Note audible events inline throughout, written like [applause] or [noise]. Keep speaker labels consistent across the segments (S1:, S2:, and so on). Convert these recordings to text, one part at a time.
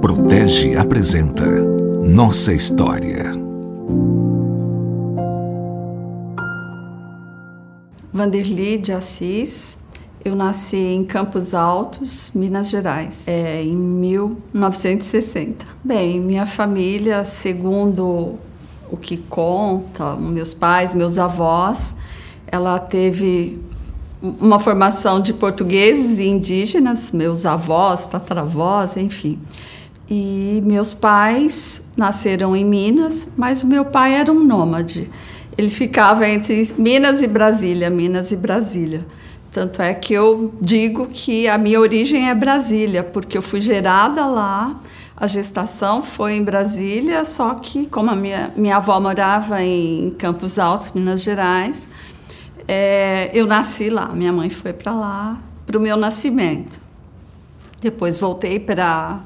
S1: Protege apresenta Nossa História.
S2: Vanderly de Assis. Eu nasci em Campos Altos, Minas Gerais, é, em 1960. Bem, minha família, segundo o que conta, meus pais, meus avós, ela teve uma formação de portugueses e indígenas, meus avós, tataravós, enfim. E meus pais nasceram em Minas, mas o meu pai era um nômade. Ele ficava entre Minas e Brasília, Minas e Brasília. Tanto é que eu digo que a minha origem é Brasília, porque eu fui gerada lá, a gestação foi em Brasília, só que como a minha, minha avó morava em Campos Altos, Minas Gerais, é, eu nasci lá. Minha mãe foi para lá para o meu nascimento. Depois voltei para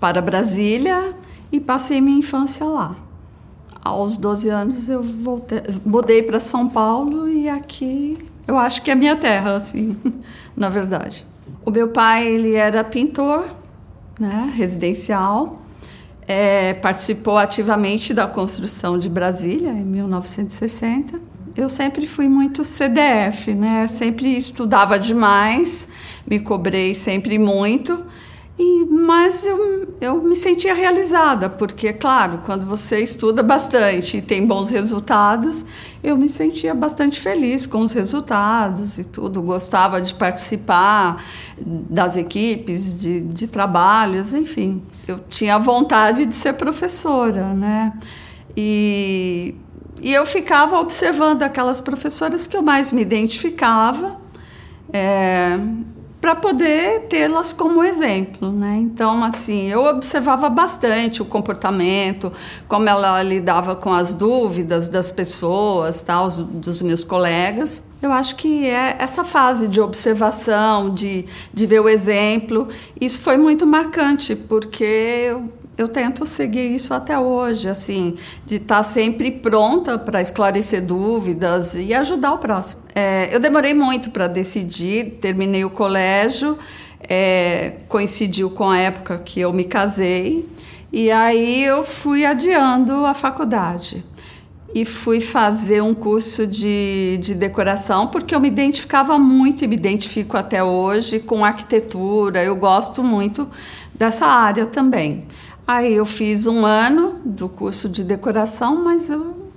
S2: para Brasília e passei minha infância lá. Aos 12 anos eu voltei, mudei para São Paulo e aqui eu acho que é minha terra, assim, [laughs] na verdade. O meu pai ele era pintor, né, residencial, é, participou ativamente da construção de Brasília em 1960 eu sempre fui muito CDF, né? Sempre estudava demais, me cobrei sempre muito. E, mas eu, eu me sentia realizada, porque, claro, quando você estuda bastante e tem bons resultados, eu me sentia bastante feliz com os resultados e tudo. Gostava de participar das equipes, de, de trabalhos, enfim. Eu tinha vontade de ser professora, né? E e eu ficava observando aquelas professoras que eu mais me identificava, é, para poder tê-las como exemplo, né? Então, assim, eu observava bastante o comportamento, como ela lidava com as dúvidas das pessoas, tal, dos meus colegas. Eu acho que é essa fase de observação, de, de ver o exemplo, isso foi muito marcante, porque eu eu tento seguir isso até hoje, assim, de estar tá sempre pronta para esclarecer dúvidas e ajudar o próximo. É, eu demorei muito para decidir, terminei o colégio, é, coincidiu com a época que eu me casei, e aí eu fui adiando a faculdade. E fui fazer um curso de, de decoração, porque eu me identificava muito e me identifico até hoje com arquitetura, eu gosto muito dessa área também. Aí eu fiz um ano do curso de decoração, mas eu,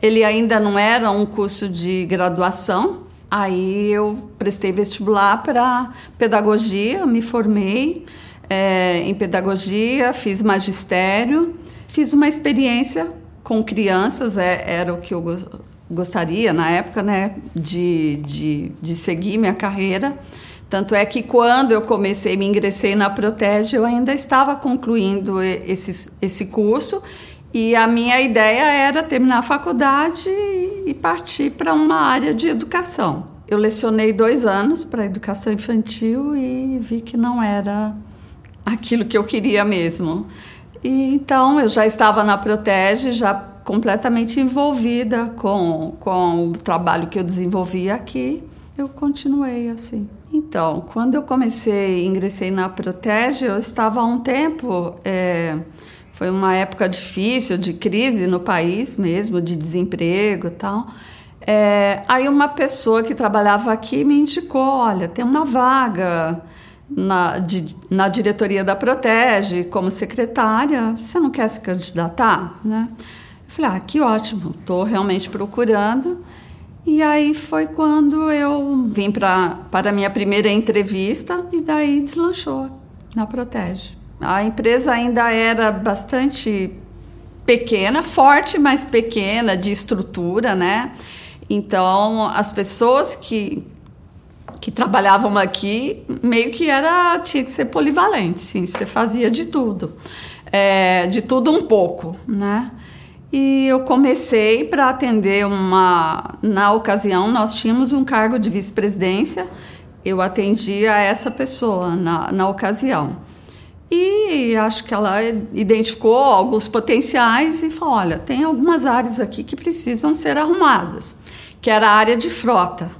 S2: ele ainda não era um curso de graduação. Aí eu prestei vestibular para pedagogia, me formei é, em pedagogia, fiz magistério, fiz uma experiência com crianças, é, era o que eu gostaria na época, né, de, de, de seguir minha carreira. Tanto é que quando eu comecei, me ingressei na Protege, eu ainda estava concluindo esse, esse curso e a minha ideia era terminar a faculdade e partir para uma área de educação. Eu lecionei dois anos para educação infantil e vi que não era aquilo que eu queria mesmo. E, então eu já estava na Protege, já completamente envolvida com, com o trabalho que eu desenvolvia aqui. Eu continuei assim. Então, quando eu comecei, ingressei na Protege, eu estava há um tempo. É, foi uma época difícil, de crise no país mesmo, de desemprego e tal. É, aí uma pessoa que trabalhava aqui me indicou, olha, tem uma vaga na, de, na diretoria da Protege como secretária, você não quer se candidatar? Né? Eu falei, ah, que ótimo, estou realmente procurando. E aí foi quando eu vim pra, para a minha primeira entrevista e daí deslanchou na Protege. A empresa ainda era bastante pequena, forte, mas pequena, de estrutura, né? Então, as pessoas que, que trabalhavam aqui, meio que era, tinha que ser polivalente, sim, você fazia de tudo. É, de tudo um pouco, né? E eu comecei para atender uma. Na ocasião, nós tínhamos um cargo de vice-presidência, eu atendia essa pessoa na, na ocasião. E acho que ela identificou alguns potenciais e falou: olha, tem algumas áreas aqui que precisam ser arrumadas, que era a área de frota.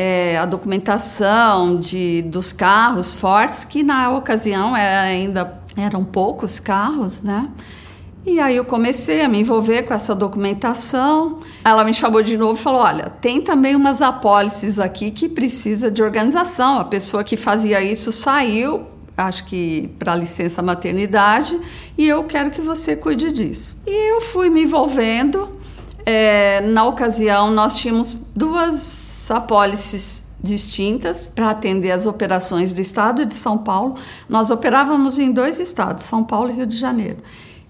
S2: é, a documentação de, dos carros fortes, que na ocasião é, ainda eram poucos carros, né? E aí eu comecei a me envolver com essa documentação. Ela me chamou de novo e falou: "Olha, tem também umas apólices aqui que precisa de organização. A pessoa que fazia isso saiu, acho que para licença maternidade, e eu quero que você cuide disso". E eu fui me envolvendo. É, na ocasião, nós tínhamos duas apólices distintas para atender as operações do estado de São Paulo. Nós operávamos em dois estados, São Paulo e Rio de Janeiro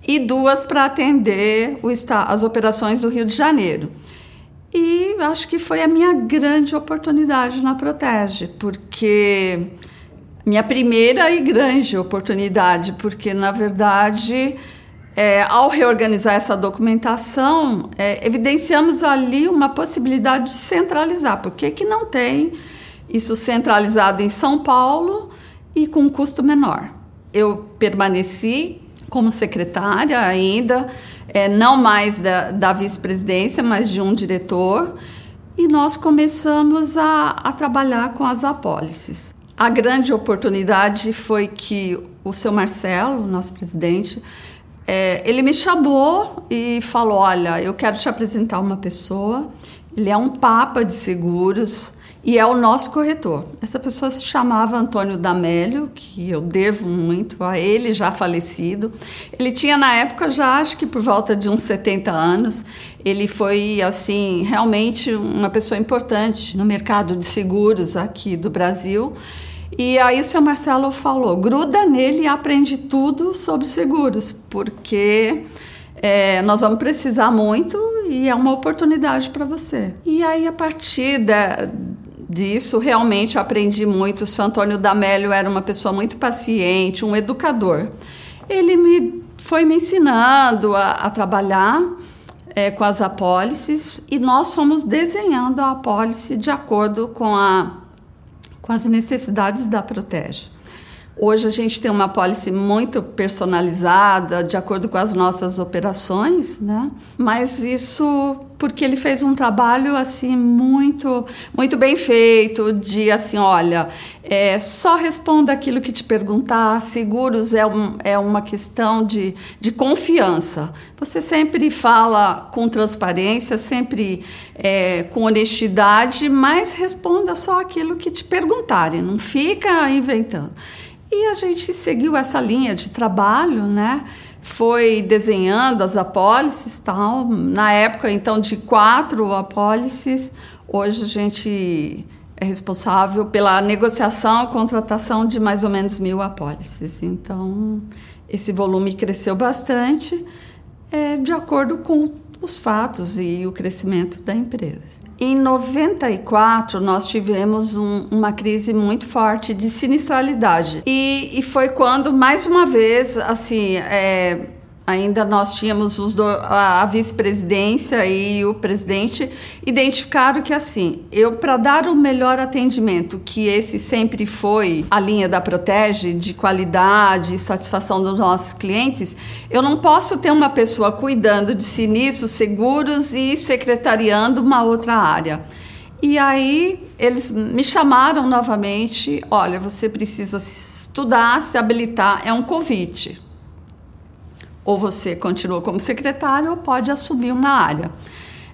S2: e duas para atender as operações do Rio de Janeiro. E acho que foi a minha grande oportunidade na Protege, porque minha primeira e grande oportunidade, porque na verdade, é, ao reorganizar essa documentação, é, evidenciamos ali uma possibilidade de centralizar. Por que, que não tem isso centralizado em São Paulo e com um custo menor? Eu permaneci como secretária ainda, é, não mais da, da vice-presidência, mas de um diretor, e nós começamos a, a trabalhar com as apólices. A grande oportunidade foi que o seu Marcelo, nosso presidente, é, ele me chamou e falou: Olha, eu quero te apresentar uma pessoa, ele é um papa de seguros, e é o nosso corretor. Essa pessoa se chamava Antônio Damélio, que eu devo muito a ele, já falecido. Ele tinha na época já acho que por volta de uns 70 anos. Ele foi assim, realmente uma pessoa importante no mercado de seguros aqui do Brasil. E aí o seu Marcelo falou: gruda nele e aprende tudo sobre seguros, porque é, nós vamos precisar muito e é uma oportunidade para você. E aí, a partir da, disso, realmente aprendi muito. O seu Antônio Damélio era uma pessoa muito paciente, um educador. Ele me foi me ensinando a, a trabalhar é, com as apólices e nós fomos desenhando a apólice de acordo com, a, com as necessidades da Protege. Hoje a gente tem uma apólice muito personalizada, de acordo com as nossas operações, né? Mas isso porque ele fez um trabalho assim muito muito bem feito de assim olha é, só responda aquilo que te perguntar seguros é, um, é uma questão de, de confiança você sempre fala com transparência sempre é, com honestidade mas responda só aquilo que te perguntarem não fica inventando e a gente seguiu essa linha de trabalho, né? Foi desenhando as apólices tal. Na época, então, de quatro apólices, hoje a gente é responsável pela negociação contratação de mais ou menos mil apólices. Então, esse volume cresceu bastante é, de acordo com os fatos e o crescimento da empresa. Em 94, nós tivemos um, uma crise muito forte de sinistralidade. E, e, foi quando, mais uma vez, assim, é, ainda nós tínhamos os do, a, a vice-presidência e o presidente identificaram que assim, eu para dar o melhor atendimento, que esse sempre foi a linha da Protege de qualidade e satisfação dos nossos clientes, eu não posso ter uma pessoa cuidando de sinistros, seguros e secretariando uma outra área. E aí eles me chamaram novamente, olha, você precisa estudar, se habilitar, é um convite ou você continua como secretário ou pode assumir uma área.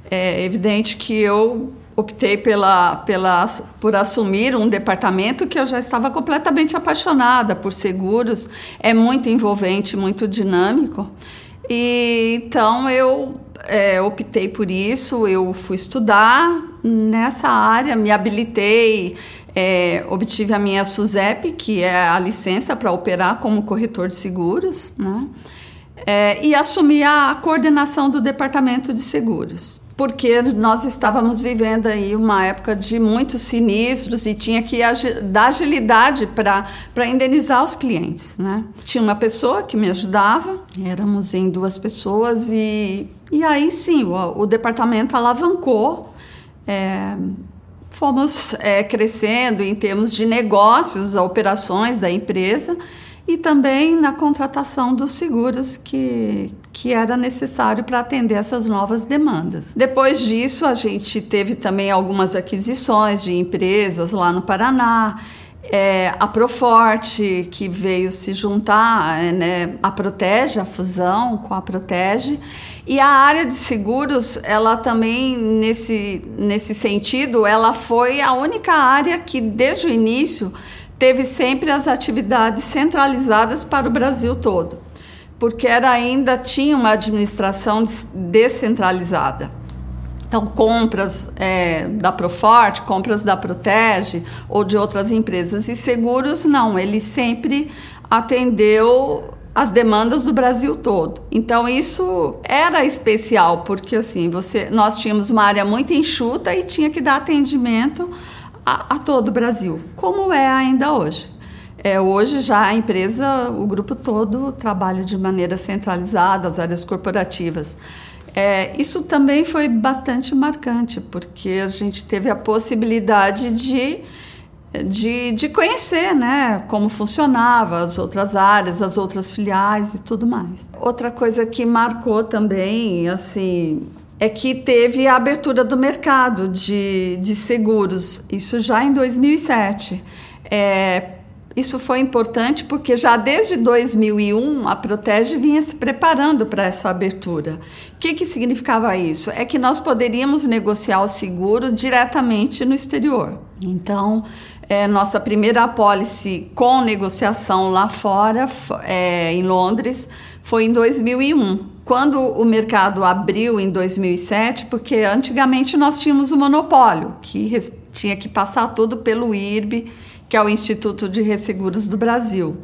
S2: É evidente que eu optei pela, pela, por assumir um departamento que eu já estava completamente apaixonada por seguros, é muito envolvente, muito dinâmico. E então eu é, optei por isso, eu fui estudar nessa área, me habilitei, é, obtive a minha SUSEP, que é a licença para operar como corretor de seguros, né? É, e assumir a coordenação do departamento de seguros. Porque nós estávamos vivendo aí uma época de muitos sinistros e tinha que dar agilidade para indenizar os clientes. Né? Tinha uma pessoa que me ajudava, éramos em duas pessoas, e, e aí sim, o, o departamento alavancou. É, fomos é, crescendo em termos de negócios, operações da empresa e também na contratação dos seguros que, que era necessário para atender essas novas demandas. Depois disso, a gente teve também algumas aquisições de empresas lá no Paraná. É, a Proforte, que veio se juntar, é, né, a Protege, a fusão com a Protege. E a área de seguros, ela também, nesse, nesse sentido, ela foi a única área que, desde o início, teve sempre as atividades centralizadas para o Brasil todo, porque era ainda tinha uma administração descentralizada. Então, compras é, da Proforte, compras da Protege ou de outras empresas. E seguros, não, ele sempre atendeu as demandas do Brasil todo. Então isso era especial porque assim você nós tínhamos uma área muito enxuta e tinha que dar atendimento a, a todo o Brasil, como é ainda hoje. É, hoje já a empresa, o grupo todo trabalha de maneira centralizada, as áreas corporativas. É, isso também foi bastante marcante, porque a gente teve a possibilidade de, de, de conhecer né, como funcionava as outras áreas, as outras filiais e tudo mais. Outra coisa que marcou também, assim, é que teve a abertura do mercado de, de seguros, isso já em 2007. É, isso foi importante porque já desde 2001 a Protege vinha se preparando para essa abertura. O que, que significava isso? É que nós poderíamos negociar o seguro diretamente no exterior. Então, é, nossa primeira apólice com negociação lá fora, é, em Londres, foi em 2001 quando o mercado abriu em 2007, porque antigamente nós tínhamos o monopólio, que tinha que passar tudo pelo IRB, que é o Instituto de Resseguros do Brasil.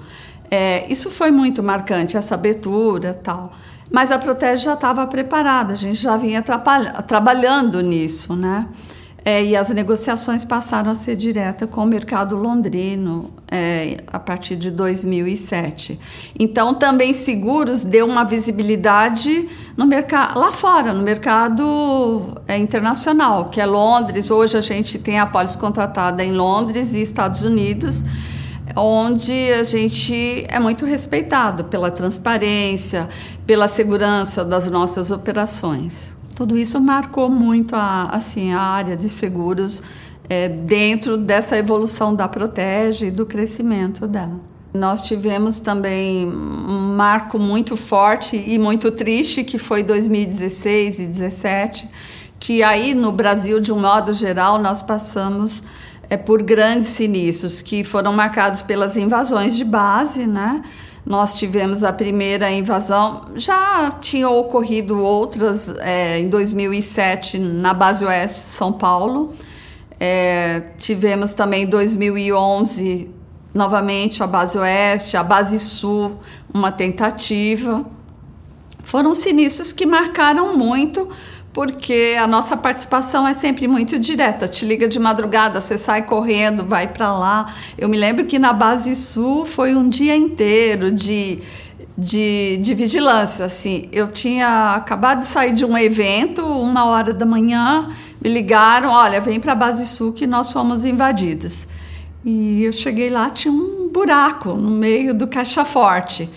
S2: É, isso foi muito marcante, essa abertura tal. Mas a Protege já estava preparada, a gente já vinha trabalhando nisso, né? É, e as negociações passaram a ser diretas com o mercado londrino é, a partir de 2007. Então, também seguros deu uma visibilidade no mercado lá fora, no mercado é, internacional, que é Londres. Hoje a gente tem a pólice contratada em Londres e Estados Unidos, onde a gente é muito respeitado pela transparência, pela segurança das nossas operações. Tudo isso marcou muito a, assim, a área de seguros é, dentro dessa evolução da Protege e do crescimento dela. Nós tivemos também um marco muito forte e muito triste, que foi 2016 e 2017, que aí no Brasil, de um modo geral, nós passamos é, por grandes sinistros, que foram marcados pelas invasões de base, né? Nós tivemos a primeira invasão, já tinham ocorrido outras é, em 2007 na base oeste São Paulo. É, tivemos também em 2011 novamente a base oeste, a base sul, uma tentativa. Foram sinistros que marcaram muito porque a nossa participação é sempre muito direta. Te liga de madrugada, você sai correndo, vai para lá. Eu me lembro que na Base Sul foi um dia inteiro de, de, de vigilância. Assim, eu tinha acabado de sair de um evento, uma hora da manhã, me ligaram: olha, vem para a Base Sul que nós fomos invadidos. E eu cheguei lá, tinha um buraco no meio do caixa forte.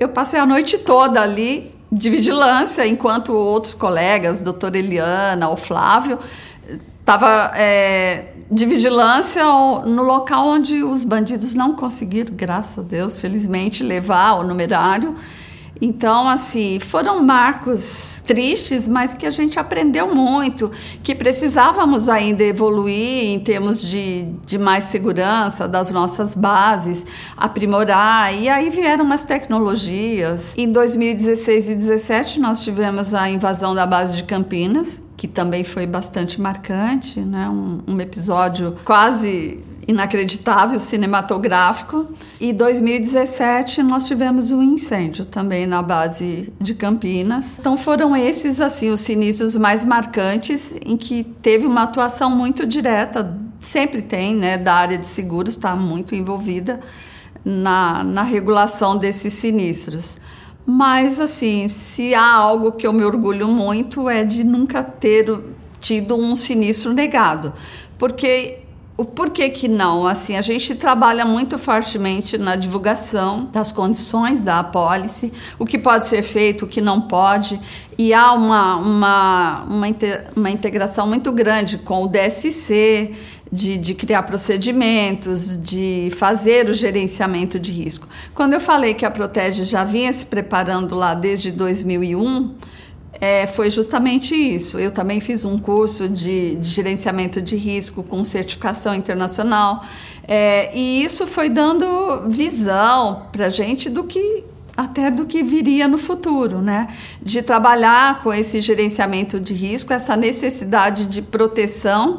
S2: Eu passei a noite toda ali de vigilância, enquanto outros colegas, doutora Eliana, o Flávio, estava é, de vigilância no local onde os bandidos não conseguiram, graças a Deus, felizmente, levar o numerário. Então, assim, foram marcos tristes, mas que a gente aprendeu muito, que precisávamos ainda evoluir em termos de, de mais segurança das nossas bases, aprimorar. E aí vieram umas tecnologias. Em 2016 e 2017, nós tivemos a invasão da base de Campinas, que também foi bastante marcante, né? um, um episódio quase inacreditável cinematográfico. E 2017 nós tivemos um incêndio também na base de Campinas. Então foram esses assim os sinistros mais marcantes em que teve uma atuação muito direta, sempre tem, né, da área de seguros está muito envolvida na, na regulação desses sinistros. Mas assim, se há algo que eu me orgulho muito é de nunca ter tido um sinistro negado porque o porquê que não? Assim, a gente trabalha muito fortemente na divulgação das condições da apólice, o que pode ser feito, o que não pode, e há uma, uma, uma, uma integração muito grande com o DSC, de, de, criar procedimentos, de fazer o gerenciamento de risco. Quando eu falei que a Protege já vinha se preparando lá desde 2001, é, foi justamente isso. Eu também fiz um curso de, de gerenciamento de risco com certificação internacional. É, e isso foi dando visão para gente do que até do que viria no futuro, né? De trabalhar com esse gerenciamento de risco, essa necessidade de proteção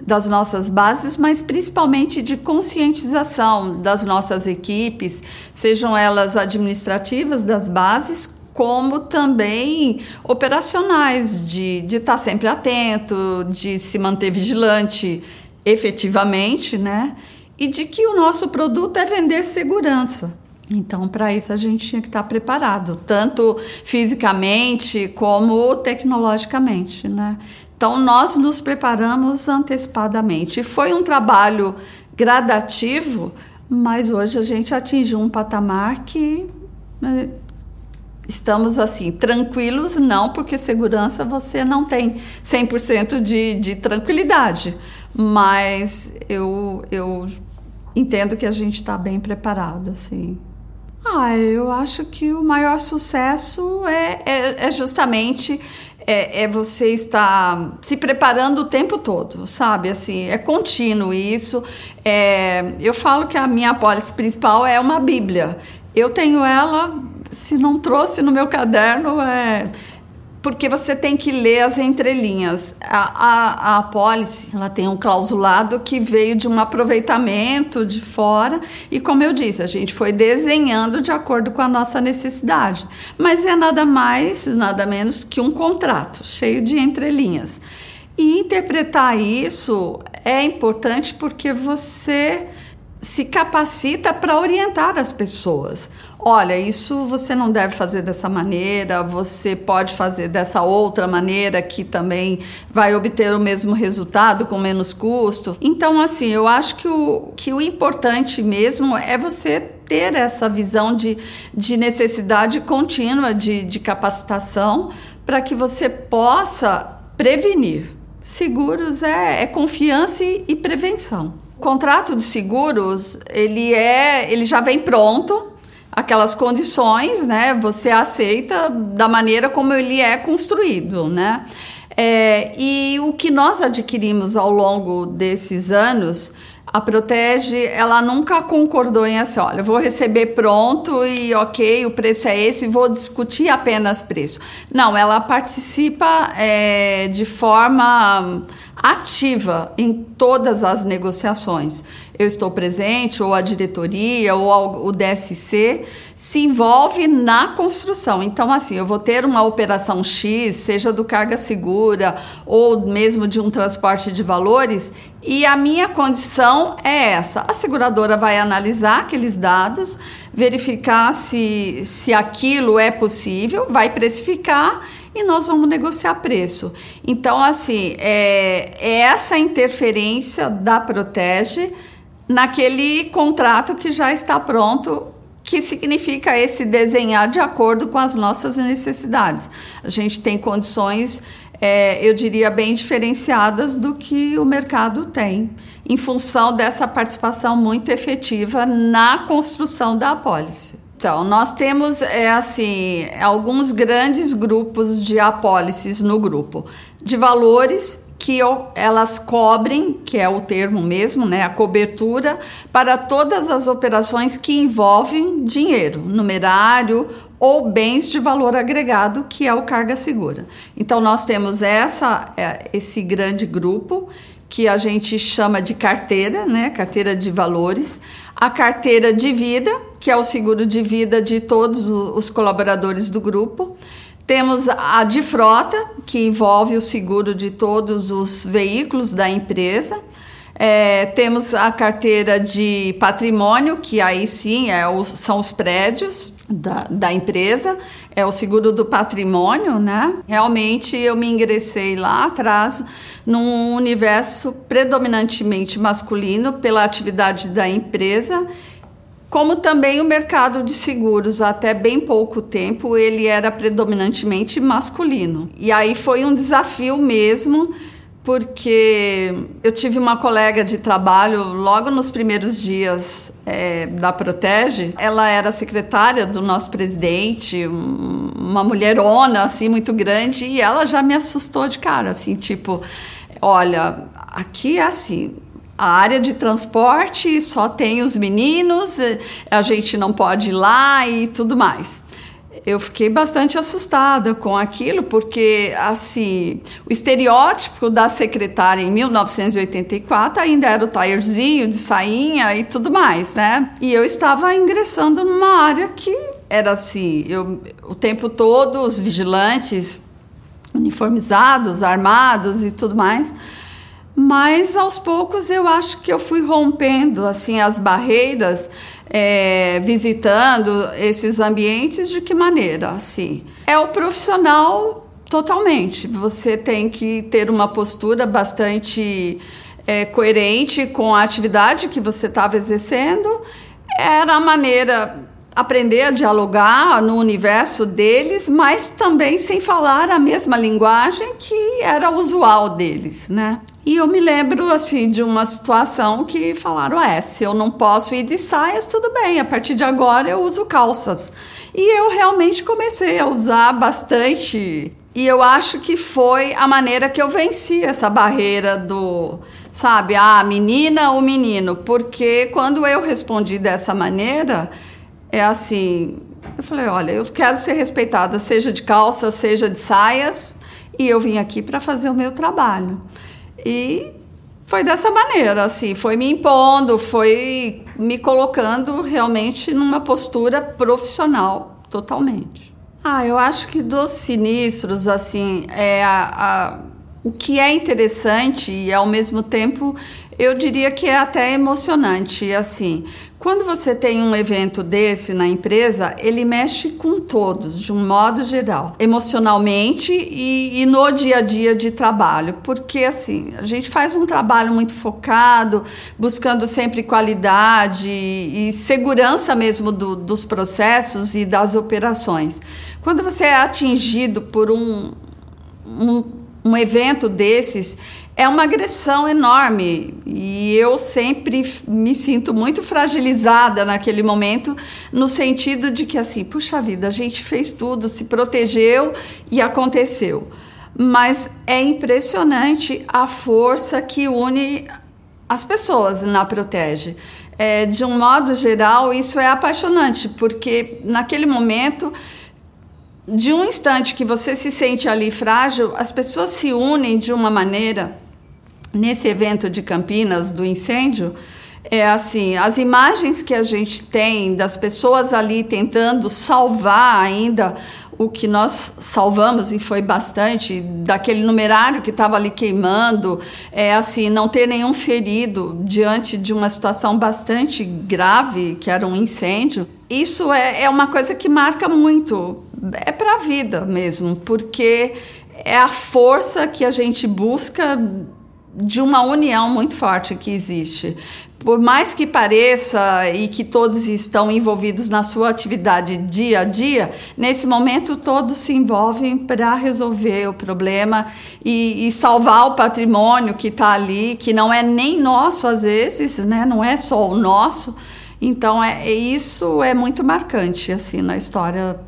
S2: das nossas bases, mas principalmente de conscientização das nossas equipes, sejam elas administrativas das bases, como também operacionais, de, de estar sempre atento, de se manter vigilante efetivamente, né? E de que o nosso produto é vender segurança. Então, para isso, a gente tinha que estar preparado, tanto fisicamente como tecnologicamente, né? Então, nós nos preparamos antecipadamente. Foi um trabalho gradativo, mas hoje a gente atingiu um patamar que né, estamos assim, tranquilos, não, porque segurança você não tem 100% de, de tranquilidade, mas eu, eu entendo que a gente está bem preparado, assim. Ah, eu acho que o maior sucesso é, é, é justamente é, é, você estar se preparando o tempo todo, sabe? Assim, é contínuo isso. É, eu falo que a minha apólice principal é uma Bíblia. Eu tenho ela se não trouxe no meu caderno, é porque você tem que ler as entrelinhas. A, a, a apólice ela tem um clausulado que veio de um aproveitamento de fora e, como eu disse, a gente foi desenhando de acordo com a nossa necessidade. Mas é nada mais, nada menos que um contrato cheio de entrelinhas. E interpretar isso é importante porque você se capacita para orientar as pessoas. Olha, isso você não deve fazer dessa maneira, você pode fazer dessa outra maneira que também vai obter o mesmo resultado com menos custo. Então, assim, eu acho que o, que o importante mesmo é você ter essa visão de, de necessidade contínua de, de capacitação para que você possa prevenir. Seguros é, é confiança e, e prevenção. O contrato de seguros, ele é, ele já vem pronto, aquelas condições, né? Você aceita da maneira como ele é construído, né? É, e o que nós adquirimos ao longo desses anos, a Protege, ela nunca concordou em assim, olha, vou receber pronto e ok, o preço é esse, vou discutir apenas preço. Não, ela participa é, de forma ativa em todas as negociações. Eu estou presente, ou a diretoria, ou o DSC se envolve na construção. Então, assim, eu vou ter uma operação X, seja do carga segura ou mesmo de um transporte de valores, e a minha condição é essa: a seguradora vai analisar aqueles dados, verificar se, se aquilo é possível, vai precificar e nós vamos negociar preço. Então, assim, é, é essa interferência da Protege naquele contrato que já está pronto que significa esse desenhar de acordo com as nossas necessidades. A gente tem condições, é, eu diria, bem diferenciadas do que o mercado tem, em função dessa participação muito efetiva na construção da apólice. Então, nós temos é, assim alguns grandes grupos de apólices no grupo, de valores que elas cobrem, que é o termo mesmo, né, a cobertura para todas as operações que envolvem dinheiro, numerário ou bens de valor agregado, que é o carga segura. Então nós temos essa é, esse grande grupo que a gente chama de carteira, né, carteira de valores, a carteira de vida, que é o seguro de vida de todos os colaboradores do grupo. Temos a de frota, que envolve o seguro de todos os veículos da empresa. É, temos a carteira de patrimônio, que aí sim é o, são os prédios da, da empresa, é o seguro do patrimônio, né? Realmente eu me ingressei lá atrás num universo predominantemente masculino pela atividade da empresa como também o mercado de seguros, até bem pouco tempo, ele era predominantemente masculino. E aí foi um desafio mesmo, porque eu tive uma colega de trabalho logo nos primeiros dias é, da Protege. Ela era secretária do nosso presidente, uma mulherona assim muito grande, e ela já me assustou de cara, assim, tipo, olha, aqui é assim, a área de transporte só tem os meninos, a gente não pode ir lá e tudo mais. Eu fiquei bastante assustada com aquilo, porque assim, o estereótipo da secretária em 1984 ainda era o taierzinho de sainha e tudo mais, né? E eu estava ingressando numa área que era assim, eu, o tempo todo os vigilantes uniformizados, armados e tudo mais mas aos poucos eu acho que eu fui rompendo assim as barreiras, é, visitando esses ambientes de que maneira? Assim, é o profissional totalmente. Você tem que ter uma postura bastante é, coerente com a atividade que você estava exercendo. Era a maneira aprender a dialogar no universo deles, mas também sem falar a mesma linguagem que era usual deles, né? E eu me lembro assim de uma situação que falaram: é, se eu não posso ir de saias, tudo bem, a partir de agora eu uso calças. E eu realmente comecei a usar bastante. E eu acho que foi a maneira que eu venci essa barreira do, sabe, a ah, menina ou menino, porque quando eu respondi dessa maneira, é assim, eu falei, olha, eu quero ser respeitada, seja de calça, seja de saias, e eu vim aqui para fazer o meu trabalho. E foi dessa maneira, assim, foi me impondo, foi me colocando realmente numa postura profissional, totalmente. Ah, eu acho que dos sinistros, assim, é a, a, o que é interessante e ao mesmo tempo eu diria que é até emocionante, assim, quando você tem um evento desse na empresa, ele mexe com todos, de um modo geral, emocionalmente e, e, no dia a dia de trabalho, porque assim a gente faz um trabalho muito focado, buscando sempre qualidade e segurança mesmo do, dos processos e das operações. Quando você é atingido por um, um, um evento desses, é uma agressão enorme e eu sempre me sinto muito fragilizada naquele momento, no sentido de que, assim, puxa vida, a gente fez tudo, se protegeu e aconteceu. Mas é impressionante a força que une as pessoas na Protege. É, de um modo geral, isso é apaixonante, porque naquele momento de um instante que você se sente ali frágil, as pessoas se unem de uma maneira nesse evento de Campinas do incêndio, é assim, as imagens que a gente tem das pessoas ali tentando salvar ainda o que nós salvamos e foi bastante daquele numerário que estava ali queimando, é assim, não ter nenhum ferido diante de uma situação bastante grave, que era um incêndio. Isso é, é uma coisa que marca muito, é para a vida mesmo, porque é a força que a gente busca de uma união muito forte que existe. Por mais que pareça e que todos estão envolvidos na sua atividade dia a dia, nesse momento todos se envolvem para resolver o problema e, e, salvar o patrimônio que está ali, que não é nem nosso às vezes, né? não é só o nosso. Então, é, isso é muito marcante assim na história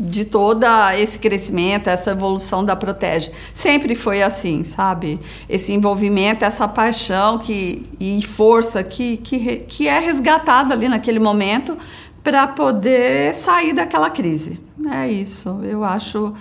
S2: de todo esse crescimento, essa evolução da Protege. Sempre foi assim, sabe? Esse envolvimento, essa paixão que, e força que, que, que é resgatada ali naquele momento para poder sair daquela crise. É isso. Eu acho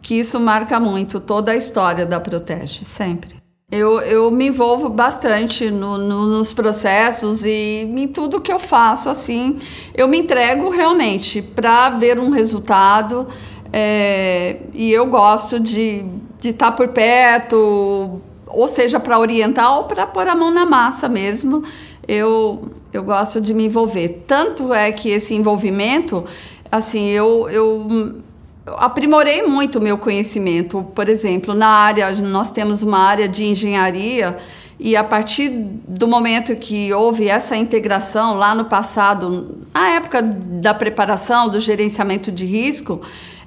S2: que isso marca muito toda a história da Protege, sempre. Eu, eu me envolvo bastante no, no, nos processos e em tudo que eu faço, assim, eu me entrego realmente para ver um resultado é, e eu gosto de estar tá por perto, ou seja, para orientar ou para pôr a mão na massa mesmo. Eu, eu gosto de me envolver. Tanto é que esse envolvimento, assim, eu, eu aprimorei muito o meu conhecimento. Por exemplo, na área, nós temos uma área de engenharia e a partir do momento que houve essa integração lá no passado, na época da preparação, do gerenciamento de risco,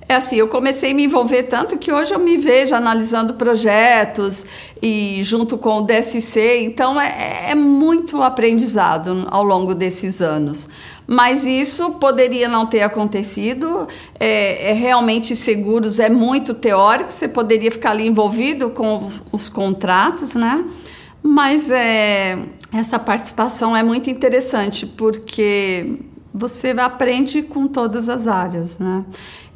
S2: é assim, eu comecei a me envolver tanto que hoje eu me vejo analisando projetos e junto com o DSC, então é, é muito aprendizado ao longo desses anos. Mas isso poderia não ter acontecido. É, é, realmente seguros é muito teórico. Você poderia ficar ali envolvido com os contratos, né? Mas é, essa participação é muito interessante porque você aprende com todas as áreas, né?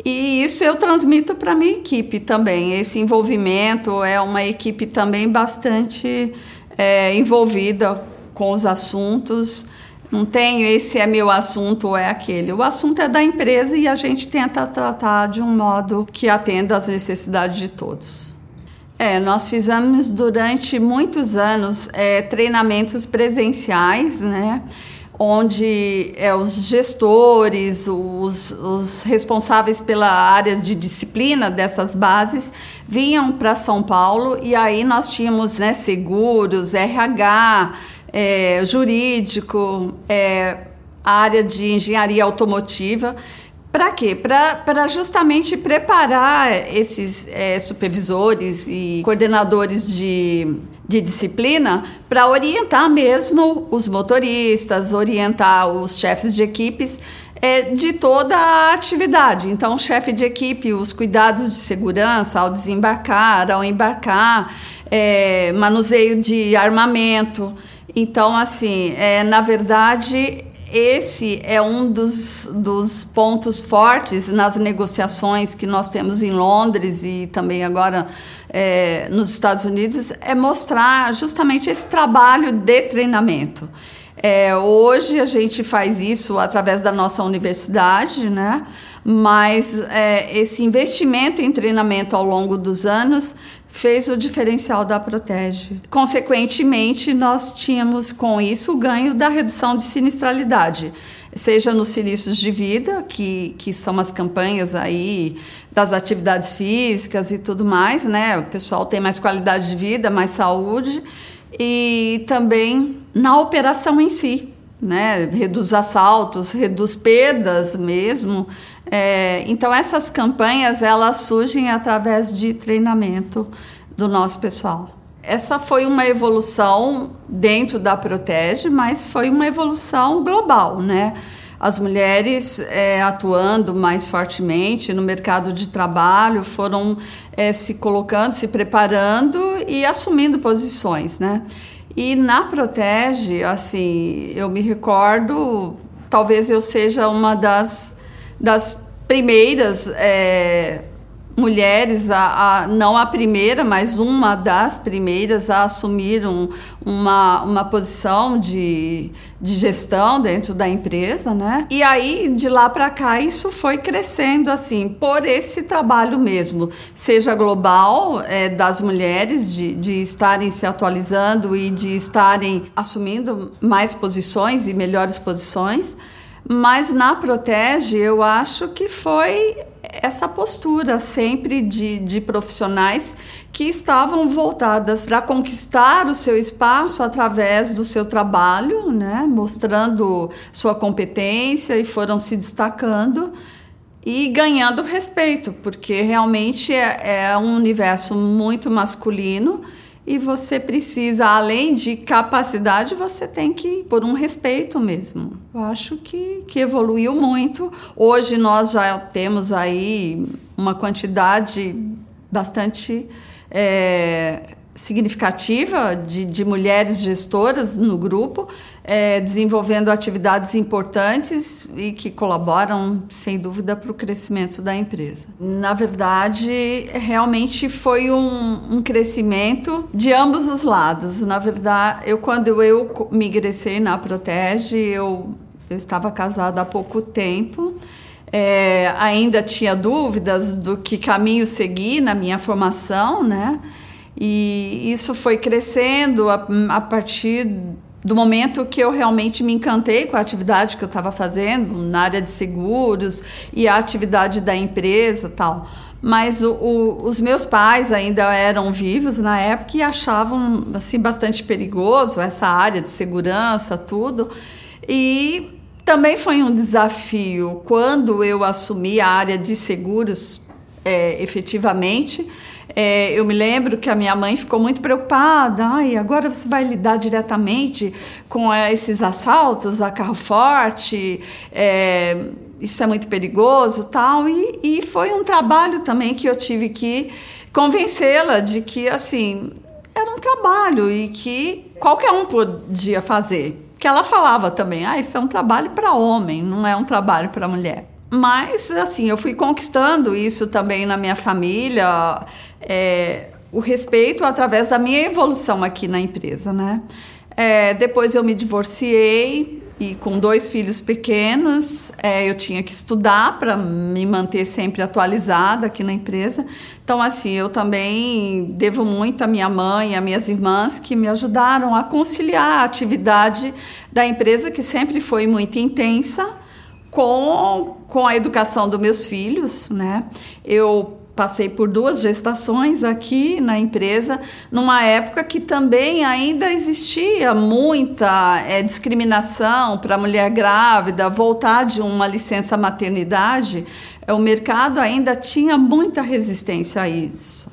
S2: E isso eu transmito para minha equipe também. Esse envolvimento é uma equipe também bastante é, envolvida com os assuntos. Não tenho esse é meu assunto ou é aquele. O assunto é da empresa e a gente tenta tratar de um modo que atenda às necessidades de todos. É, nós fizemos durante muitos anos é, treinamentos presenciais, né? Onde é, os gestores, os, os, responsáveis pela área de disciplina dessas bases vinham para São Paulo e aí nós tínhamos né, seguros, RH, é, jurídico, é, área de engenharia automotiva. Para quê? Para justamente preparar esses é, supervisores e coordenadores de de disciplina para orientar mesmo os motoristas, orientar os chefes de equipes é, de toda a atividade. Então, o chefe de equipe, os cuidados de segurança ao desembarcar, ao embarcar, é, manuseio de armamento. Então, assim, é, na verdade, esse é um dos, dos pontos fortes nas negociações que nós temos em Londres e também agora é, nos Estados Unidos, é mostrar justamente esse trabalho de treinamento. É, hoje a gente faz isso através da nossa universidade, né? mas é, esse investimento em treinamento ao longo dos anos fez o diferencial da Protege. Consequentemente, nós tínhamos com isso o ganho da redução de sinistralidade, seja nos sinistros de vida, que, que são as campanhas aí das atividades físicas e tudo mais, né? O pessoal tem mais qualidade de vida, mais saúde, e também na operação em si, né? Reduz assaltos, reduz perdas mesmo. É, então essas campanhas elas surgem através de treinamento do nosso pessoal. Essa foi uma evolução dentro da Protege, mas foi uma evolução global, né? As mulheres é, atuando mais fortemente no mercado de trabalho foram é, se colocando, se preparando e assumindo posições, né? E na Protege, assim, eu me recordo, talvez eu seja uma das, das primeiras é, mulheres, a, a, não a primeira, mas uma das primeiras a assumir um, uma, uma posição de, de gestão dentro da empresa, né? E aí, de lá para cá, isso foi crescendo, assim, por esse trabalho mesmo, seja global, é, das mulheres, de, de estarem se atualizando e de estarem assumindo mais posições e melhores posições, mas na Protege, eu acho que foi essa postura sempre de, de profissionais que estavam voltadas para conquistar o seu espaço através do seu trabalho, né? mostrando sua competência e foram se destacando e ganhando respeito, porque realmente é, é um universo muito masculino e você precisa, além de capacidade, você tem que por um respeito mesmo. Eu acho que, que evoluiu muito. Hoje nós já temos aí uma quantidade bastante é, significativa de, de mulheres gestoras no grupo, é, desenvolvendo atividades importantes e que colaboram, sem dúvida, para o crescimento da empresa. Na verdade, realmente foi um, um crescimento de ambos os lados. Na verdade, eu quando eu me ingressei na Protege, eu, eu estava casada há pouco tempo. É, ainda tinha dúvidas do que caminho seguir na minha formação, né? E isso foi crescendo a, a partir do momento que eu realmente me encantei com a atividade que eu estava fazendo na área de seguros e a atividade da empresa tal. Mas o, o, os meus pais ainda eram vivos na época e achavam assim bastante perigoso essa área de segurança, tudo. E também foi um desafio quando eu assumi a área de seguros é, efetivamente é, eu me lembro que a minha mãe ficou muito preocupada. Ai, agora você vai lidar diretamente com é, esses assaltos a carro forte. É, isso é muito perigoso, tal. E, e foi um trabalho também que eu tive que convencê-la de que assim era um trabalho e que qualquer um podia fazer. Que ela falava também, ah, isso é um trabalho para homem, não é um trabalho para mulher. Mas, assim, eu fui conquistando isso também na minha família, é, o respeito através da minha evolução aqui na empresa, né? É, depois eu me divorciei e com dois filhos pequenos, é, eu tinha que estudar para me manter sempre atualizada aqui na empresa. Então, assim, eu também devo muito à minha mãe às minhas irmãs que me ajudaram a conciliar a atividade da empresa, que sempre foi muito intensa, com, com a educação dos meus filhos, né? Eu passei por duas gestações aqui na empresa, numa época que também ainda existia muita é, discriminação para a mulher grávida voltar de uma licença maternidade. É, o mercado ainda tinha muita resistência a isso.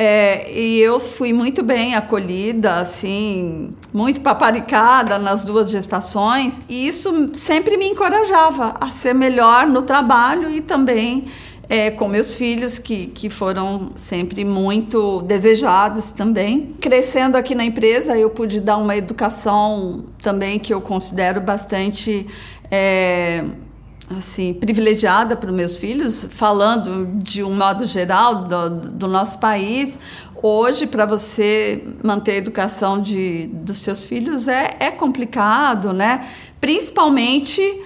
S2: É, e eu fui muito bem acolhida, assim, muito paparicada nas duas gestações, e isso sempre me encorajava a ser melhor no trabalho e também é, com meus filhos, que, que foram sempre muito desejados também. Crescendo aqui na empresa, eu pude dar uma educação também que eu considero bastante. É, assim privilegiada para os meus filhos, falando de um modo geral do, do nosso país. Hoje, para você manter a educação de, dos seus filhos é, é complicado, né? Principalmente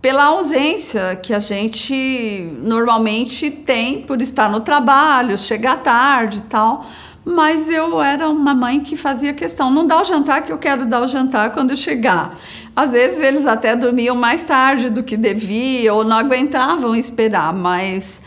S2: pela ausência que a gente normalmente tem por estar no trabalho, chegar tarde e tal mas eu era uma mãe que fazia questão, não dá o jantar que eu quero dar o jantar quando eu chegar. Às vezes eles até dormiam mais tarde do que deviam ou não aguentavam esperar, mas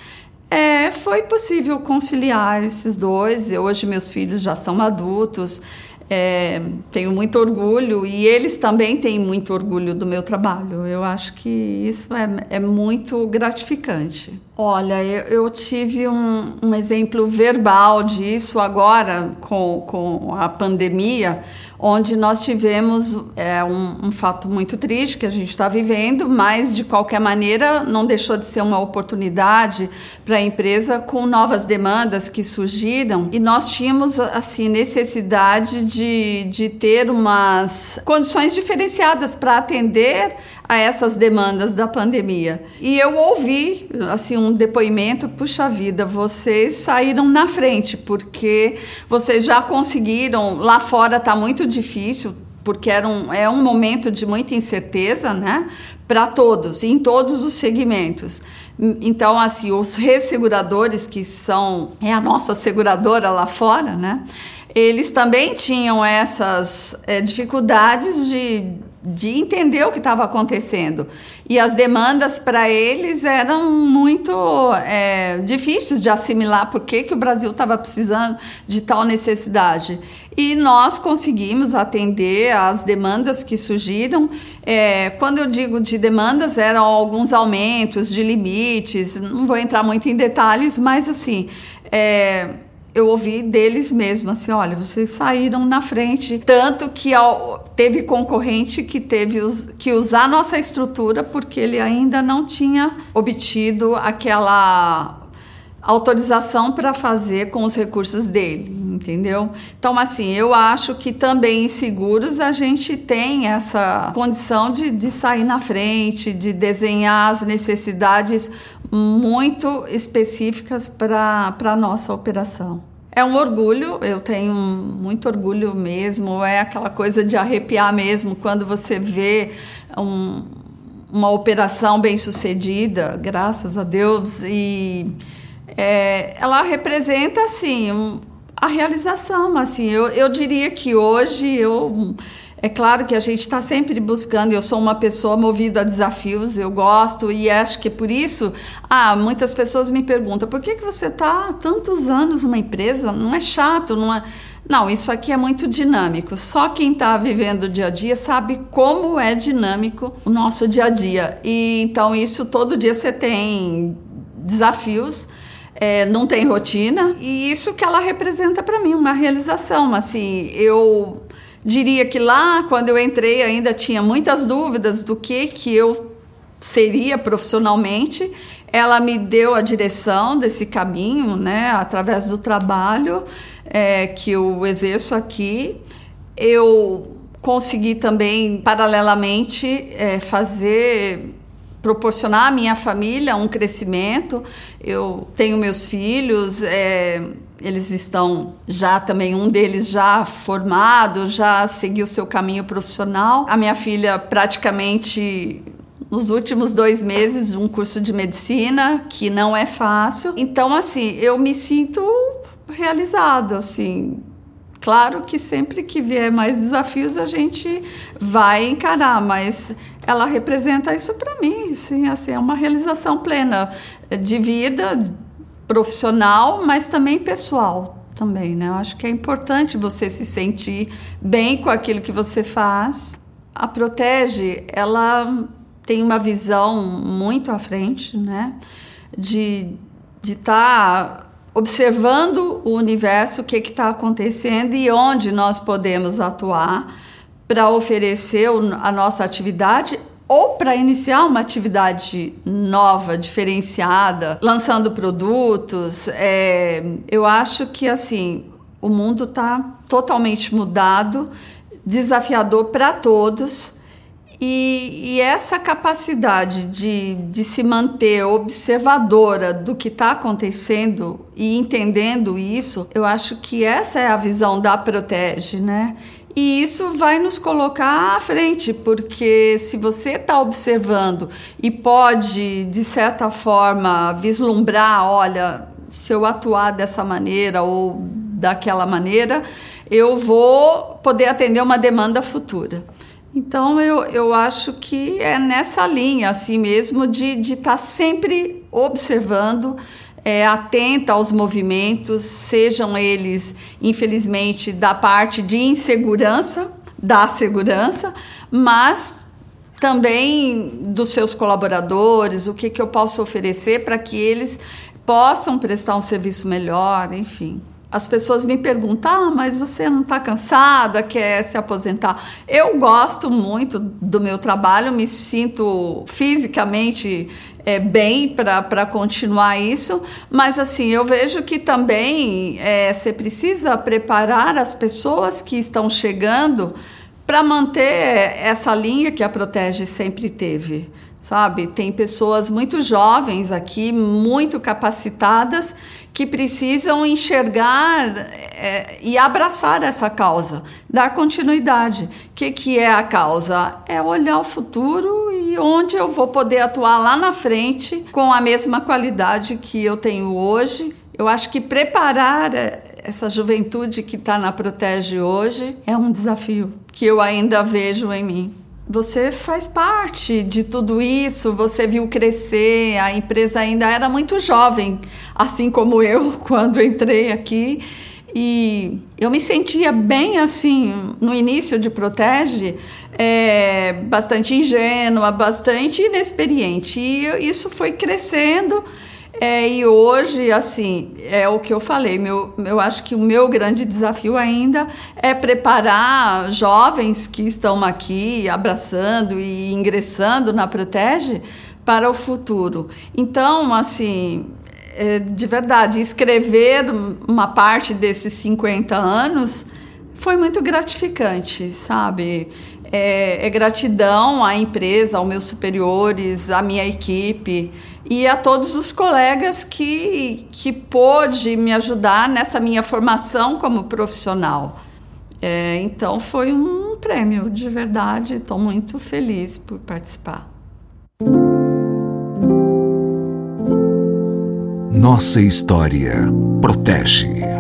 S2: é, foi possível conciliar esses dois. Hoje meus filhos já são adultos, é, tenho muito orgulho e eles também têm muito orgulho do meu trabalho. Eu acho que isso é, é muito gratificante. Olha, eu, eu tive um, um, exemplo verbal disso agora com, com a pandemia, onde nós tivemos é, um, um fato muito triste que a gente está vivendo, mas de qualquer maneira não deixou de ser uma oportunidade para a empresa com novas demandas que surgiram e nós tínhamos assim necessidade de, de ter umas condições diferenciadas para atender a essas demandas da pandemia. E eu ouvi assim um depoimento, puxa vida, vocês saíram na frente porque vocês já conseguiram, lá fora está muito difícil, porque era um, é um momento de muita incerteza, né? Para todos, em todos os segmentos. Então, assim, os resseguradores, que são é a nossa seguradora lá fora, né? Eles também tinham essas é, dificuldades de de entender o que estava acontecendo. E as demandas para eles eram muito é, difíceis de assimilar por que, que o Brasil estava precisando de tal necessidade. E nós conseguimos atender às demandas que surgiram. É, quando eu digo de demandas, eram alguns aumentos de limites, não vou entrar muito em detalhes, mas assim. É, eu ouvi deles mesmo assim, olha, vocês saíram na frente, tanto que ao, teve concorrente que teve os, que usar nossa estrutura porque ele ainda não tinha obtido aquela autorização para fazer com os recursos dele, entendeu? Então, assim, eu acho que também em seguros a gente tem essa condição de, de sair na frente, de desenhar as necessidades muito específicas para a nossa operação. É um orgulho, eu tenho muito orgulho mesmo, é aquela coisa de arrepiar mesmo quando você vê um, uma operação bem sucedida, graças a Deus, e é, ela representa assim um, a realização, assim, eu, eu diria que hoje eu é claro que a gente está sempre buscando. Eu sou uma pessoa movida a desafios, eu gosto e acho que por isso, ah, muitas pessoas me perguntam por que, que você está tantos anos numa empresa? Não é chato, não é. Não, isso aqui é muito dinâmico. Só quem está vivendo o dia a dia sabe como é dinâmico o nosso dia a dia. E então isso todo dia você tem desafios. É, não tem rotina e isso que ela representa para mim uma realização assim eu Diria que lá, quando eu entrei, ainda tinha muitas dúvidas do que, que eu seria profissionalmente. Ela me deu a direção desse caminho, né, através do trabalho é, que eu exerço aqui. Eu consegui também, paralelamente, é, fazer proporcionar à minha família um crescimento. Eu tenho meus filhos, é, eles estão já também, um deles já formado, já seguiu seu caminho profissional. A minha filha praticamente nos últimos dois meses um curso de medicina que não é fácil. Então, assim, eu me sinto realizado, assim. Claro que sempre que vier mais desafios a gente vai encarar, mas ela representa isso para mim, sim, assim, é uma realização plena de vida, profissional, mas também pessoal também, né? Eu acho que é importante você se sentir bem com aquilo que você faz. A Protege, ela tem uma visão muito à frente, né? De de estar tá observando o universo, o que está acontecendo e onde nós podemos atuar para oferecer a nossa atividade ou para iniciar uma atividade nova, diferenciada, lançando produtos. É, eu acho que assim o mundo está totalmente mudado, desafiador para todos. E, e, essa capacidade de, de se manter observadora do que está acontecendo e entendendo isso, eu acho que essa é a visão da Protege, né? E isso vai nos colocar à frente, porque se você está observando e pode, de certa forma, vislumbrar: olha, se eu atuar dessa maneira ou daquela maneira, eu vou poder atender uma demanda futura. Então, eu, eu acho que é nessa linha, assim mesmo, de estar tá sempre observando é, atenta aos movimentos, sejam eles, infelizmente, da parte de insegurança, da segurança, mas também dos seus colaboradores, o que, que eu posso oferecer para que eles possam prestar um serviço melhor, enfim. As pessoas me perguntam, ah, mas você não está cansada, quer se aposentar? Eu gosto muito do meu trabalho, me sinto fisicamente é, bem para continuar isso, mas assim, eu vejo que também é, você precisa preparar as pessoas que estão chegando para manter essa linha que a Protege sempre teve sabe? Tem pessoas muito jovens aqui, muito capacitadas, que precisam enxergar é, e abraçar essa causa, dar continuidade. O que, que é a causa? É olhar o futuro e onde eu vou poder atuar lá na frente com a mesma qualidade que eu tenho hoje. Eu acho que preparar é, essa juventude que está na Protege hoje é um desafio que eu ainda vejo em mim você faz parte de tudo isso, você viu crescer, a empresa ainda era muito jovem, assim como eu [laughs] quando entrei aqui. E eu me sentia bem assim, no início de Protege, é, bastante ingênua, bastante inexperiente. E isso foi crescendo. É, e hoje, assim, é o que eu falei, meu, eu acho que o meu grande desafio ainda é preparar jovens que estão aqui abraçando e ingressando na Protege para o futuro. Então, assim, é, de verdade, escrever uma parte desses 50 anos foi muito gratificante, sabe? É, é, gratidão à empresa, aos meus superiores, à minha equipe e a todos os colegas que, que pôde me ajudar nessa minha formação como profissional. É, então foi um prêmio, de verdade, estou muito feliz por participar.
S1: Nossa história protege.